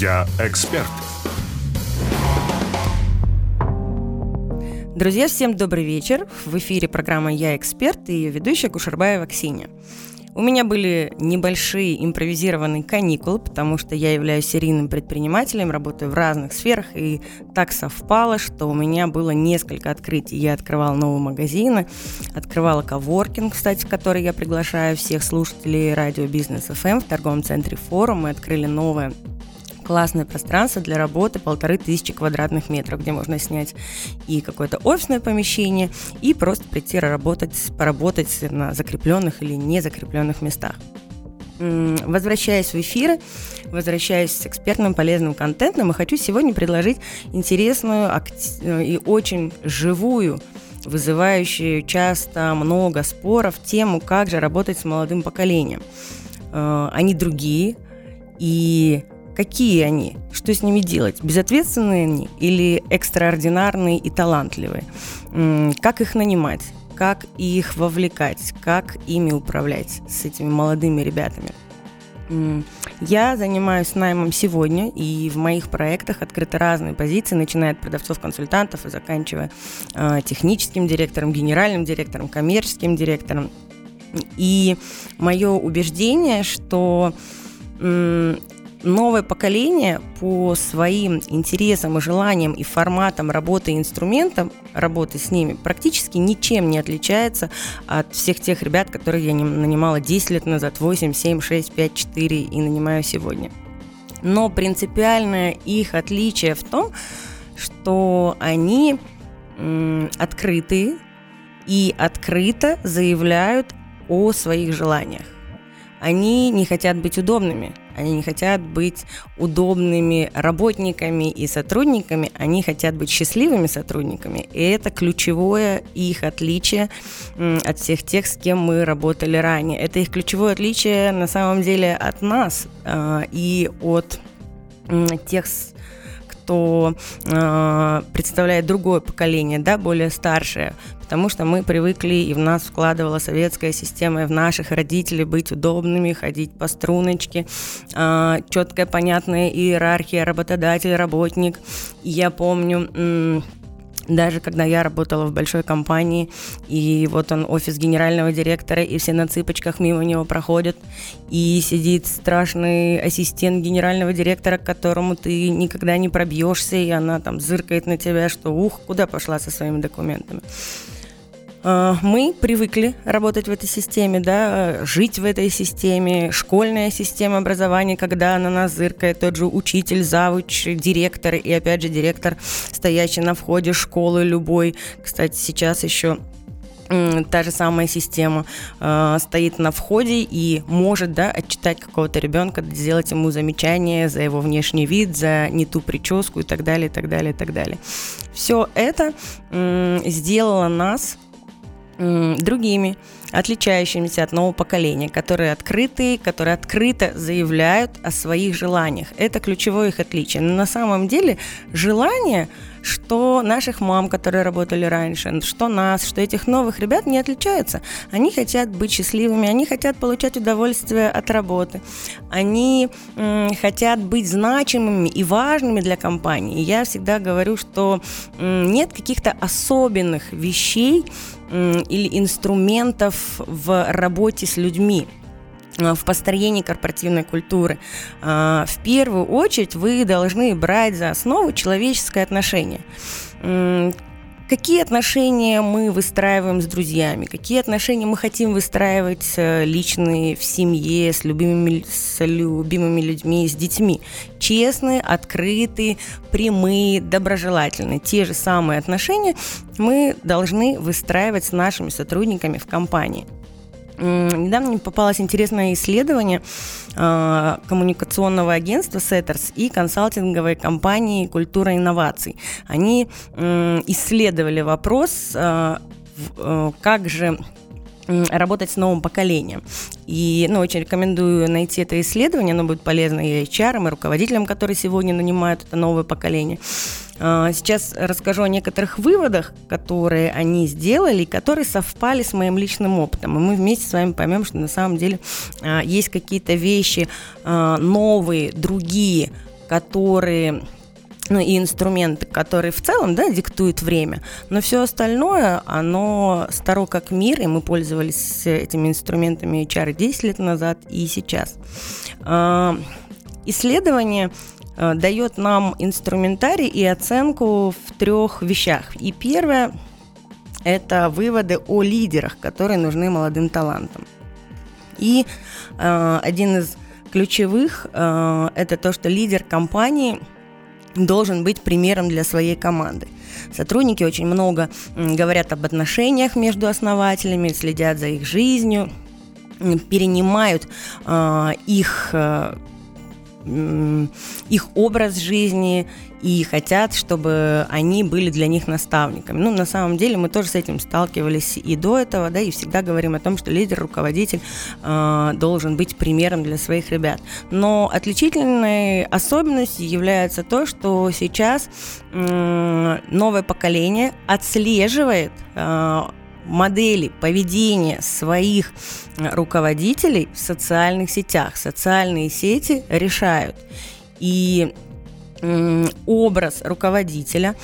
Я эксперт. Друзья, всем добрый вечер. В эфире программа «Я эксперт» и ее ведущая Кушербаева Ксения. У меня были небольшие импровизированные каникулы, потому что я являюсь серийным предпринимателем, работаю в разных сферах, и так совпало, что у меня было несколько открытий. Я открывала новые магазины, открывала коворкинг, кстати, в который я приглашаю всех слушателей радио Бизнес ФМ эм в торговом центре Форум. Мы открыли новое классное пространство для работы, полторы тысячи квадратных метров, где можно снять и какое-то офисное помещение, и просто прийти работать, поработать на закрепленных или не закрепленных местах. Возвращаясь в эфиры, возвращаясь с экспертным полезным контентом, и хочу сегодня предложить интересную и очень живую вызывающую часто много споров тему, как же работать с молодым поколением. Э, они другие, и Какие они? Что с ними делать? Безответственные они или экстраординарные и талантливые? Как их нанимать? Как их вовлекать? Как ими управлять с этими молодыми ребятами? Я занимаюсь наймом сегодня, и в моих проектах открыты разные позиции, начиная от продавцов-консультантов и заканчивая э, техническим директором, генеральным директором, коммерческим директором. И мое убеждение, что новое поколение по своим интересам и желаниям и форматам работы инструментам работы с ними практически ничем не отличается от всех тех ребят, которых я нанимала 10 лет назад, 8, 7, 6, 5, 4 и нанимаю сегодня. Но принципиальное их отличие в том, что они м, открытые и открыто заявляют о своих желаниях. Они не хотят быть удобными, они не хотят быть удобными работниками и сотрудниками, они хотят быть счастливыми сотрудниками. И это ключевое их отличие от всех тех, с кем мы работали ранее. Это их ключевое отличие на самом деле от нас а, и от тех кто э, представляет другое поколение, да, более старшее, потому что мы привыкли, и в нас вкладывала советская система, и в наших родителей быть удобными, ходить по струночке, э, четкая, понятная иерархия работодатель-работник. Я помню даже когда я работала в большой компании, и вот он офис генерального директора, и все на цыпочках мимо него проходят, и сидит страшный ассистент генерального директора, к которому ты никогда не пробьешься, и она там зыркает на тебя, что ух, куда пошла со своими документами. А, мы привыкли работать в этой системе, да, жить в этой системе, школьная система образования, когда на нас зыркает тот же учитель, завуч, директор и опять же директор, стоящий на входе школы любой. Кстати, сейчас еще та же самая система э, стоит на входе и может да, отчитать какого-то ребенка, сделать ему замечание за его внешний вид, за не ту прическу и так далее, и так далее, и так далее. Все это э, сделало нас другими, отличающимися от нового поколения, которые открытые, которые открыто заявляют о своих желаниях. Это ключевое их отличие. Но на самом деле желание, что наших мам, которые работали раньше, что нас, что этих новых ребят не отличаются. Они хотят быть счастливыми, они хотят получать удовольствие от работы, они хотят быть значимыми и важными для компании. Я всегда говорю, что нет каких-то особенных вещей, или инструментов в работе с людьми э, в построении корпоративной культуры. А, в первую очередь вы должны брать за основу человеческое отношение. Какие отношения мы выстраиваем с друзьями? Какие отношения мы хотим выстраивать э, личные в семье, с любимыми, с любимыми людьми, с детьми? Честные, открытые, прямые, доброжелательные. Те же самые отношения мы должны выстраивать с нашими сотрудниками в компании. Недавно мне попалось интересное исследование э, коммуникационного агентства Setters и консалтинговой компании «Культура инноваций». Они исследовали вопрос, э, э, как же работать с новым поколением. И ну, очень рекомендую найти это исследование, оно будет полезно и HR, и руководителям, которые сегодня нанимают это новое поколение. А, сейчас расскажу о некоторых выводах, которые они сделали, которые совпали с моим личным опытом. И мы вместе с вами поймем, что на самом деле а, есть какие-то вещи а, новые, другие, которые ну, и инструменты, которые в целом да, диктуют время, но все остальное, оно старо как мир, и мы пользовались этими инструментами HR 10 лет назад и сейчас. Исследование дает нам инструментарий и оценку в трех вещах. И первое – это выводы о лидерах, которые нужны молодым талантам. И э, один из ключевых э, это то, что лидер компании – должен быть примером для своей команды. Сотрудники очень много говорят об отношениях между основателями, следят за их жизнью, перенимают э, их э, их образ жизни и хотят, чтобы они были для них наставниками. Ну, на самом деле мы тоже с этим сталкивались и до этого, да, и всегда говорим о том, что лидер, руководитель э, должен быть примером для своих ребят. Но отличительной особенностью является то, что сейчас э, новое поколение отслеживает э, модели поведения своих э, руководителей в социальных сетях. Социальные сети решают. И образ руководителя,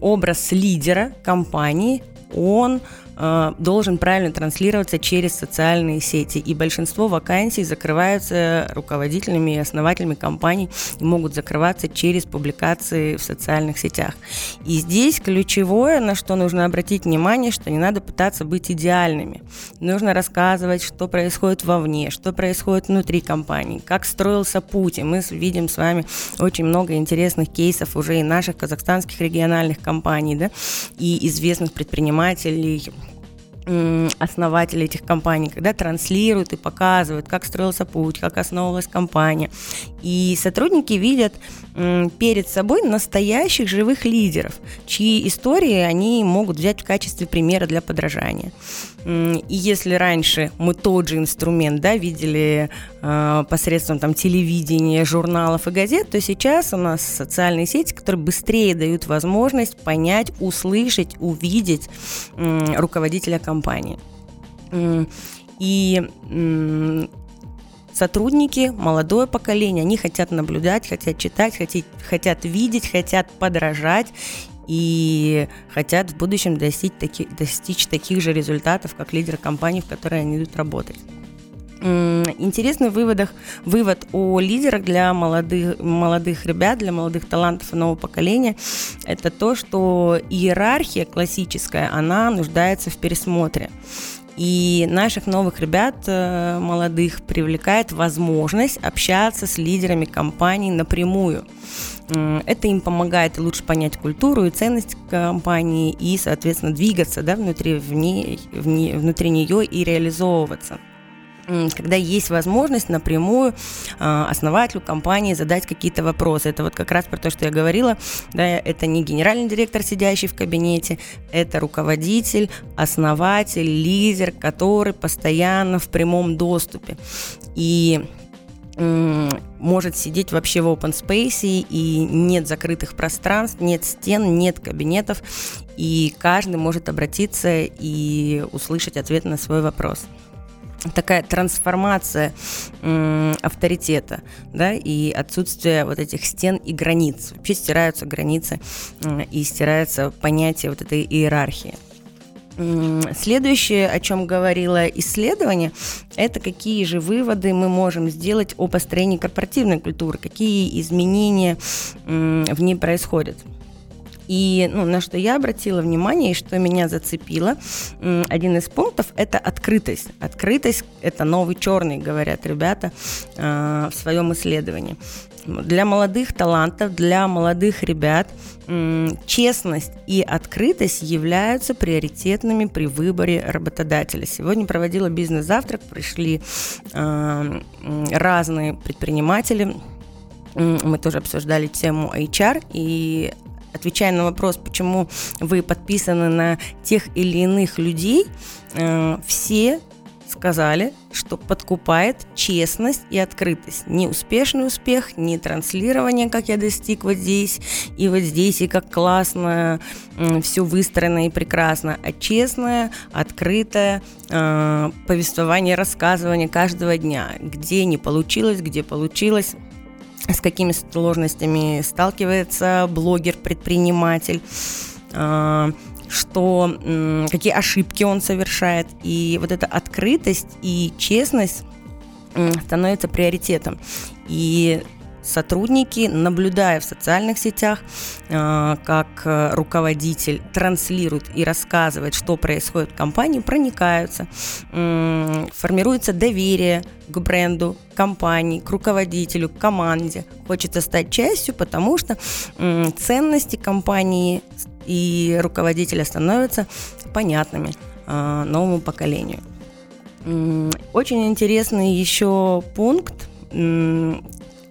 образ лидера компании, он Э, должен правильно транслироваться через социальные сети. И большинство вакансий закрываются руководителями и основателями компаний и могут закрываться через публикации в социальных сетях. И здесь ключевое, на что нужно обратить внимание, что не надо пытаться быть идеальными. Нужно рассказывать, что происходит вовне, что происходит внутри компании, как строился путь. И мы видим с вами очень много интересных кейсов уже и наших казахстанских региональных компаний, да, и известных предпринимателей, основатели этих компаний, когда транслируют и показывают, как строился путь, как основывалась компания. И сотрудники видят перед собой настоящих живых лидеров, чьи истории они могут взять в качестве примера для подражания. И если раньше мы тот же инструмент да, видели э, посредством там, телевидения, журналов и газет, то сейчас у нас социальные сети, которые быстрее дают возможность понять, услышать, увидеть э, руководителя компании. И сотрудники, молодое поколение, они хотят наблюдать, хотят читать, хотят, хотят видеть, хотят подражать и хотят в будущем достичь, таки, достичь таких же результатов, как лидеры компании, в которой они идут работать. Интересный выводах, вывод о лидерах для молодых, молодых ребят, для молодых талантов нового поколения – это то, что иерархия классическая, она нуждается в пересмотре. И наших новых ребят, э, молодых, привлекает возможность общаться с лидерами компаний напрямую. Это им помогает лучше понять культуру и ценность компании и, соответственно, двигаться да, внутри, в ней, в ней, внутри нее и реализовываться когда есть возможность напрямую э, основателю компании задать какие-то вопросы. Это вот как раз про то, что я говорила. Да, это не генеральный директор, сидящий в кабинете, это руководитель, основатель, лидер, который постоянно в прямом доступе. И может сидеть вообще в open space, и нет закрытых пространств, нет стен, нет кабинетов, и каждый может обратиться и услышать ответ на свой вопрос такая трансформация авторитета, да, и отсутствие вот этих стен и границ. Вообще стираются границы и стирается понятие вот этой иерархии. Следующее, о чем говорило исследование, это какие же выводы мы можем сделать о построении корпоративной культуры, какие изменения в ней происходят. И ну, на что я обратила внимание и что меня зацепило, один из пунктов – это открытость. Открытость – это новый черный, говорят ребята э, в своем исследовании. Для молодых талантов, для молодых ребят честность и открытость являются приоритетными при выборе работодателя. Сегодня проводила бизнес-завтрак, пришли э, разные предприниматели, мы тоже обсуждали тему HR, и отвечая на вопрос, почему вы подписаны на тех или иных людей, э, все сказали, что подкупает честность и открытость. Не успешный успех, не транслирование, как я достиг вот здесь и вот здесь, и как классно, все выстроено и прекрасно, а честное, открытое э, повествование, рассказывание каждого дня, где не получилось, где получилось, с какими сложностями сталкивается блогер, предприниматель, а, что, какие ошибки он совершает. И вот эта открытость и честность становится приоритетом. И сотрудники, наблюдая в социальных сетях, э, как э, руководитель транслирует и рассказывает, что происходит в компании, проникаются, формируется доверие к бренду, компании, к руководителю, к команде. Хочется стать частью, потому что ценности компании и руководителя становятся понятными э, новому поколению. Очень интересный еще пункт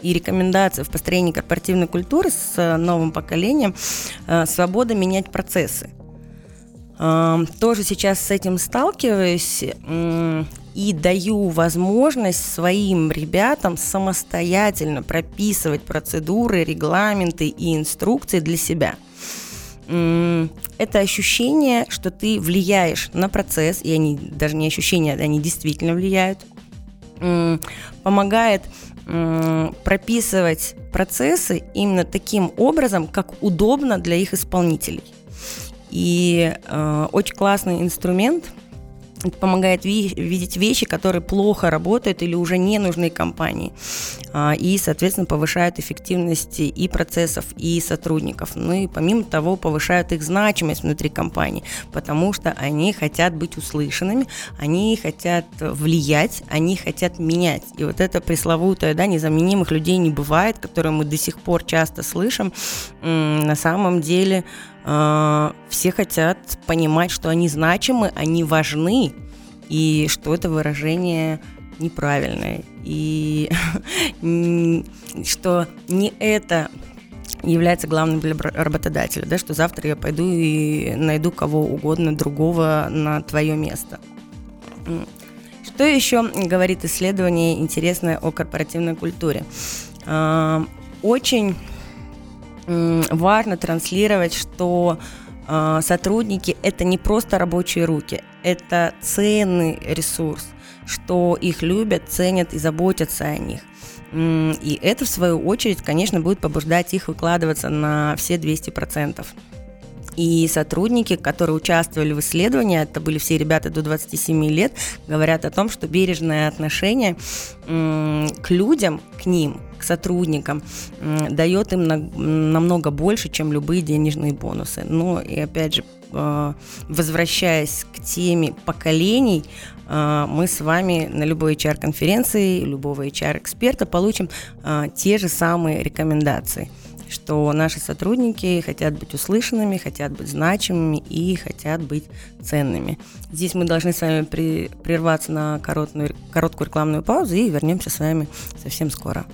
и рекомендации в построении корпоративной культуры с э, новым поколением э, свобода менять процессы. Э, тоже сейчас с этим сталкиваюсь и даю возможность своим ребятам самостоятельно прописывать процедуры, регламенты и инструкции для себя. Это ощущение, что ты влияешь на процесс, и они даже не ощущения, они действительно влияют, помогает прописывать процессы именно таким образом, как удобно для их исполнителей. И э, очень классный инструмент – это помогает ви- видеть вещи, которые плохо работают или уже не нужны компании. А, и, соответственно, повышают эффективность и процессов, и сотрудников. Ну и помимо того, повышают их значимость внутри компании, потому что они хотят быть услышанными, они хотят влиять, они хотят менять. И вот это пресловутое, да, незаменимых людей не бывает, которое мы до сих пор часто слышим, на самом деле все хотят понимать, что они значимы, они важны, и что это выражение неправильное, и что не это является главным для работодателя, да, что завтра я пойду и найду кого угодно другого на твое место. Что еще говорит исследование интересное о корпоративной культуре? А, очень важно транслировать, что э, сотрудники это не просто рабочие руки, это ценный ресурс, что их любят, ценят и заботятся о них. И это, в свою очередь, конечно, будет побуждать их выкладываться на все 200%. И сотрудники, которые участвовали в исследовании, это были все ребята до 27 лет, говорят о том, что бережное отношение к людям, к ним, к сотрудникам, дает им намного больше, чем любые денежные бонусы. Но и опять же, э, возвращаясь к теме поколений, э, мы с вами на любой HR-конференции, любого HR-эксперта получим э, те же самые рекомендации что наши сотрудники хотят быть услышанными, хотят быть значимыми и хотят быть ценными. Здесь мы должны с вами прерваться на короткую, короткую рекламную паузу и вернемся с вами совсем скоро.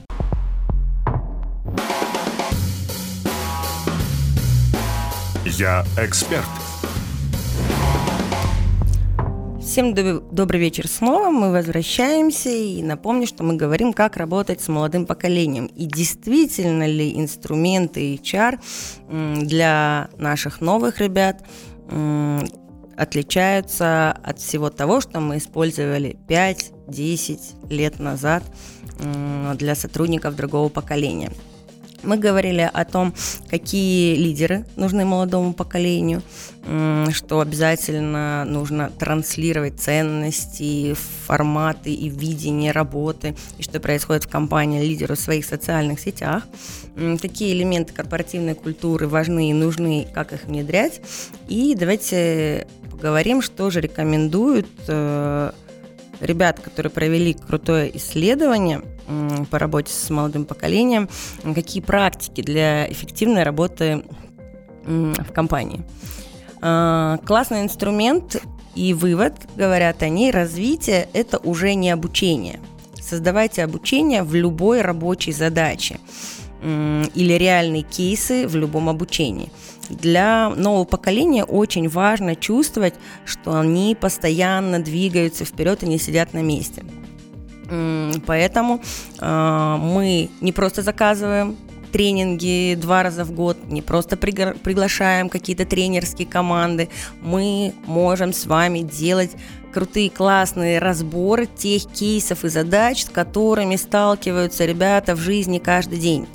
Я эксперт. Всем добрый вечер снова. Мы возвращаемся и напомню, что мы говорим, как работать с молодым поколением. И действительно ли инструменты HR для наших новых ребят отличаются от всего того, что мы использовали 5-10 лет назад для сотрудников другого поколения. Мы говорили о том, какие лидеры нужны молодому поколению, что обязательно нужно транслировать ценности, форматы и видение работы, и что происходит в компании лидеру в своих социальных сетях. Какие элементы корпоративной культуры важны и нужны, как их внедрять. И давайте поговорим, что же рекомендуют э, ребят, которые провели крутое исследование – по работе с молодым поколением, какие практики для эффективной работы в компании. А, классный инструмент и вывод, говорят они, развитие – это уже не обучение. Создавайте обучение в любой рабочей задаче или реальные кейсы в любом обучении. Для нового поколения очень важно чувствовать, что они постоянно двигаются вперед и не сидят на месте. Поэтому э, мы не просто заказываем тренинги два раза в год, не просто приглашаем какие-то тренерские команды, мы можем с вами делать крутые, классные разборы тех кейсов и задач, с которыми сталкиваются ребята в жизни каждый день.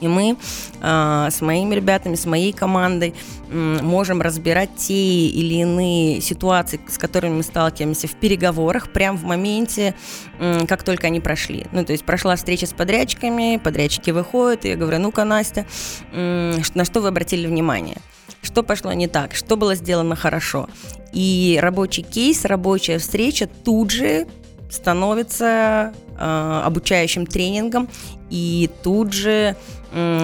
И мы э, с моими ребятами, с моей командой можем разбирать те или иные ситуации, с которыми мы сталкиваемся в переговорах, прямо в моменте, как только они прошли. Ну, то есть прошла встреча с подрядчиками, подрядчики выходят, и я говорю, ну-ка, Настя, на что вы обратили внимание? Что пошло не так? Что было сделано хорошо? И рабочий кейс, рабочая встреча тут же становится э, обучающим тренингом и тут же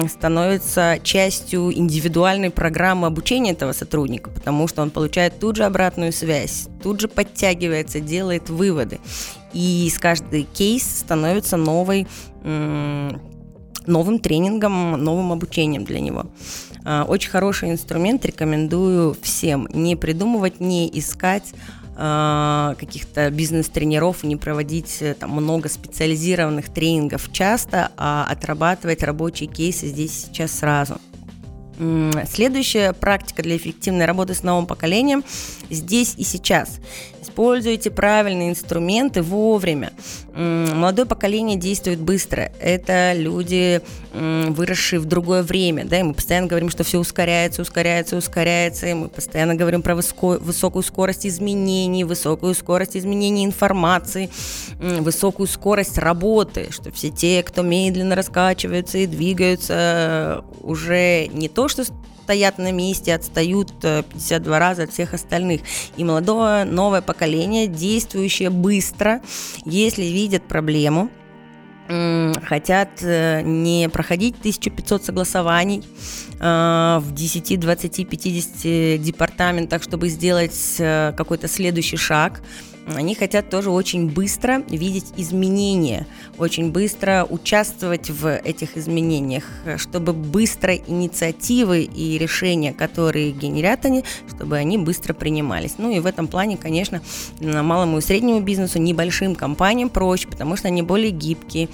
становится частью индивидуальной программы обучения этого сотрудника, потому что он получает тут же обратную связь, тут же подтягивается, делает выводы. И с каждый кейс становится новой, новым тренингом, новым обучением для него. А, очень хороший инструмент, рекомендую всем не придумывать, не искать, каких-то бизнес-тренеров, не проводить э, там, много специализированных тренингов часто, а отрабатывать рабочие кейсы здесь сейчас сразу. Следующая практика для эффективной работы с новым поколением здесь и сейчас. Используйте правильные инструменты вовремя. Молодое поколение действует быстро. Это люди, выросшие в другое время. Да, и мы постоянно говорим, что все ускоряется, ускоряется, ускоряется. И мы постоянно говорим про высокую скорость изменений, высокую скорость изменений информации, высокую скорость работы, что все те, кто медленно раскачиваются и двигаются, уже не то, что стоят на месте, отстают 52 э, раза от всех остальных. И молодое новое поколение, действующее быстро, если видят проблему, хотят э, не проходить 1500 согласований э, в 10, 20, 50 департаментах, чтобы сделать какой-то следующий шаг, они хотят тоже очень быстро видеть изменения, очень быстро участвовать в этих изменениях, чтобы быстро инициативы и решения, которые генерят они, чтобы они быстро принимались. Ну и в этом плане, конечно, малому и среднему бизнесу, небольшим компаниям проще, потому что они более гибкие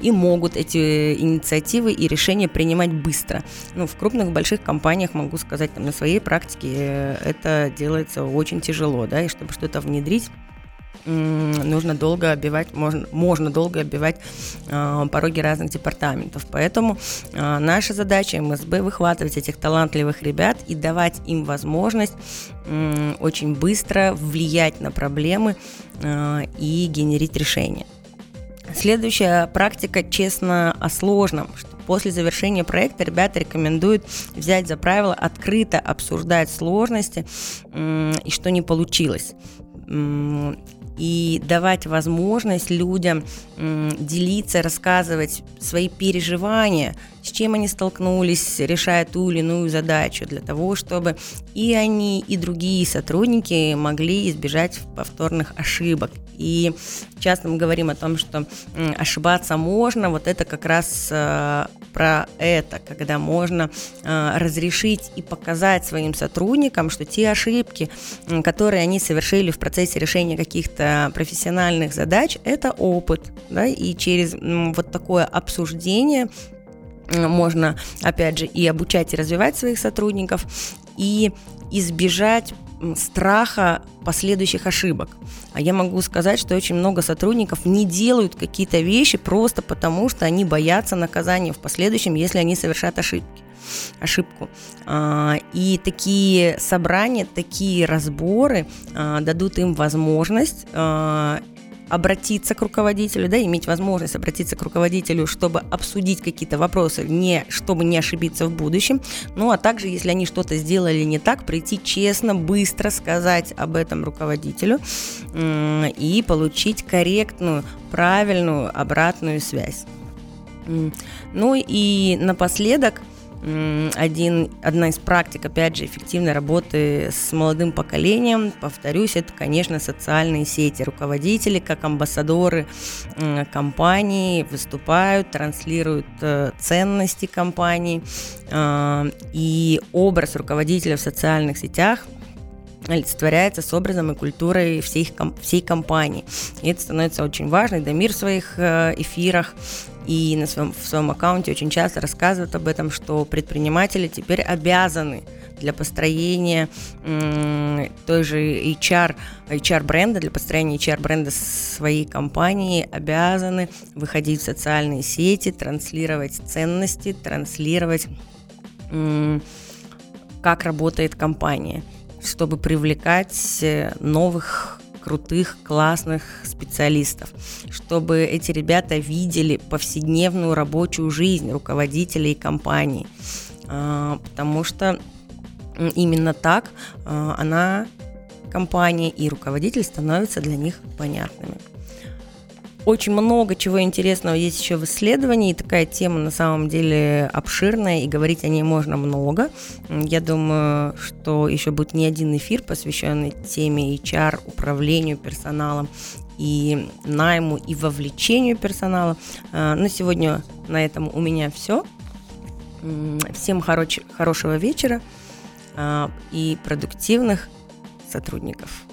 и могут эти инициативы и решения принимать быстро. Ну, в крупных, больших компаниях, могу сказать, там, на своей практике э, это делается очень тяжело, да, и чтобы что-то внедрить, внедрить, нужно долго обивать, можно, можно долго обивать э, пороги разных департаментов. Поэтому э, наша задача МСБ выхватывать этих талантливых ребят и давать им возможность э, очень быстро влиять на проблемы э, и генерить решения. Следующая практика честно о сложном, что после завершения проекта ребята рекомендуют взять за правило открыто обсуждать сложности и что не получилось и давать возможность людям делиться, рассказывать свои переживания, с чем они столкнулись, решая ту или иную задачу, для того, чтобы и они, и другие сотрудники могли избежать повторных ошибок. И часто мы говорим о том, что ошибаться можно, вот это как раз э, про это, когда можно э, разрешить и показать своим сотрудникам, что те ошибки, которые они совершили в процессе решения каких-то профессиональных задач, это опыт, да, и через вот такое обсуждение можно, опять же, и обучать, и развивать своих сотрудников, и избежать страха последующих ошибок. А я могу сказать, что очень много сотрудников не делают какие-то вещи просто потому, что они боятся наказания в последующем, если они совершат ошибки ошибку. А, и такие собрания, такие разборы а, дадут им возможность а, обратиться к руководителю, да, иметь возможность обратиться к руководителю, чтобы обсудить какие-то вопросы, не, чтобы не ошибиться в будущем, ну а также, если они что-то сделали не так, прийти честно, быстро сказать об этом руководителю и получить корректную, правильную обратную связь. Ну и напоследок – один, одна из практик, опять же, эффективной работы с молодым поколением, повторюсь, это, конечно, социальные сети. Руководители, как амбассадоры компании, выступают, транслируют э, ценности компании, э, и образ руководителя в социальных сетях олицетворяется с образом и культурой всей, всей компании. И это становится очень важно. Дамир в своих э, эфирах и на своем, в своем аккаунте очень часто рассказывают об этом, что предприниматели теперь обязаны для построения той же HR, HR бренда, для построения HR бренда своей компании обязаны выходить в социальные сети, транслировать ценности, транслировать как работает компания, чтобы привлекать э, новых крутых, классных специалистов, чтобы эти ребята видели повседневную рабочую жизнь руководителей компании, а, потому что именно так а, она, компания и руководитель становятся для них понятными. Очень много чего интересного есть еще в исследовании. Такая тема на самом деле обширная, и говорить о ней можно много. Я думаю, что еще будет не один эфир, посвященный теме HR, управлению персоналом и найму и вовлечению персонала. А, на сегодня на этом у меня все. Всем хорош, хорошего вечера а, и продуктивных сотрудников.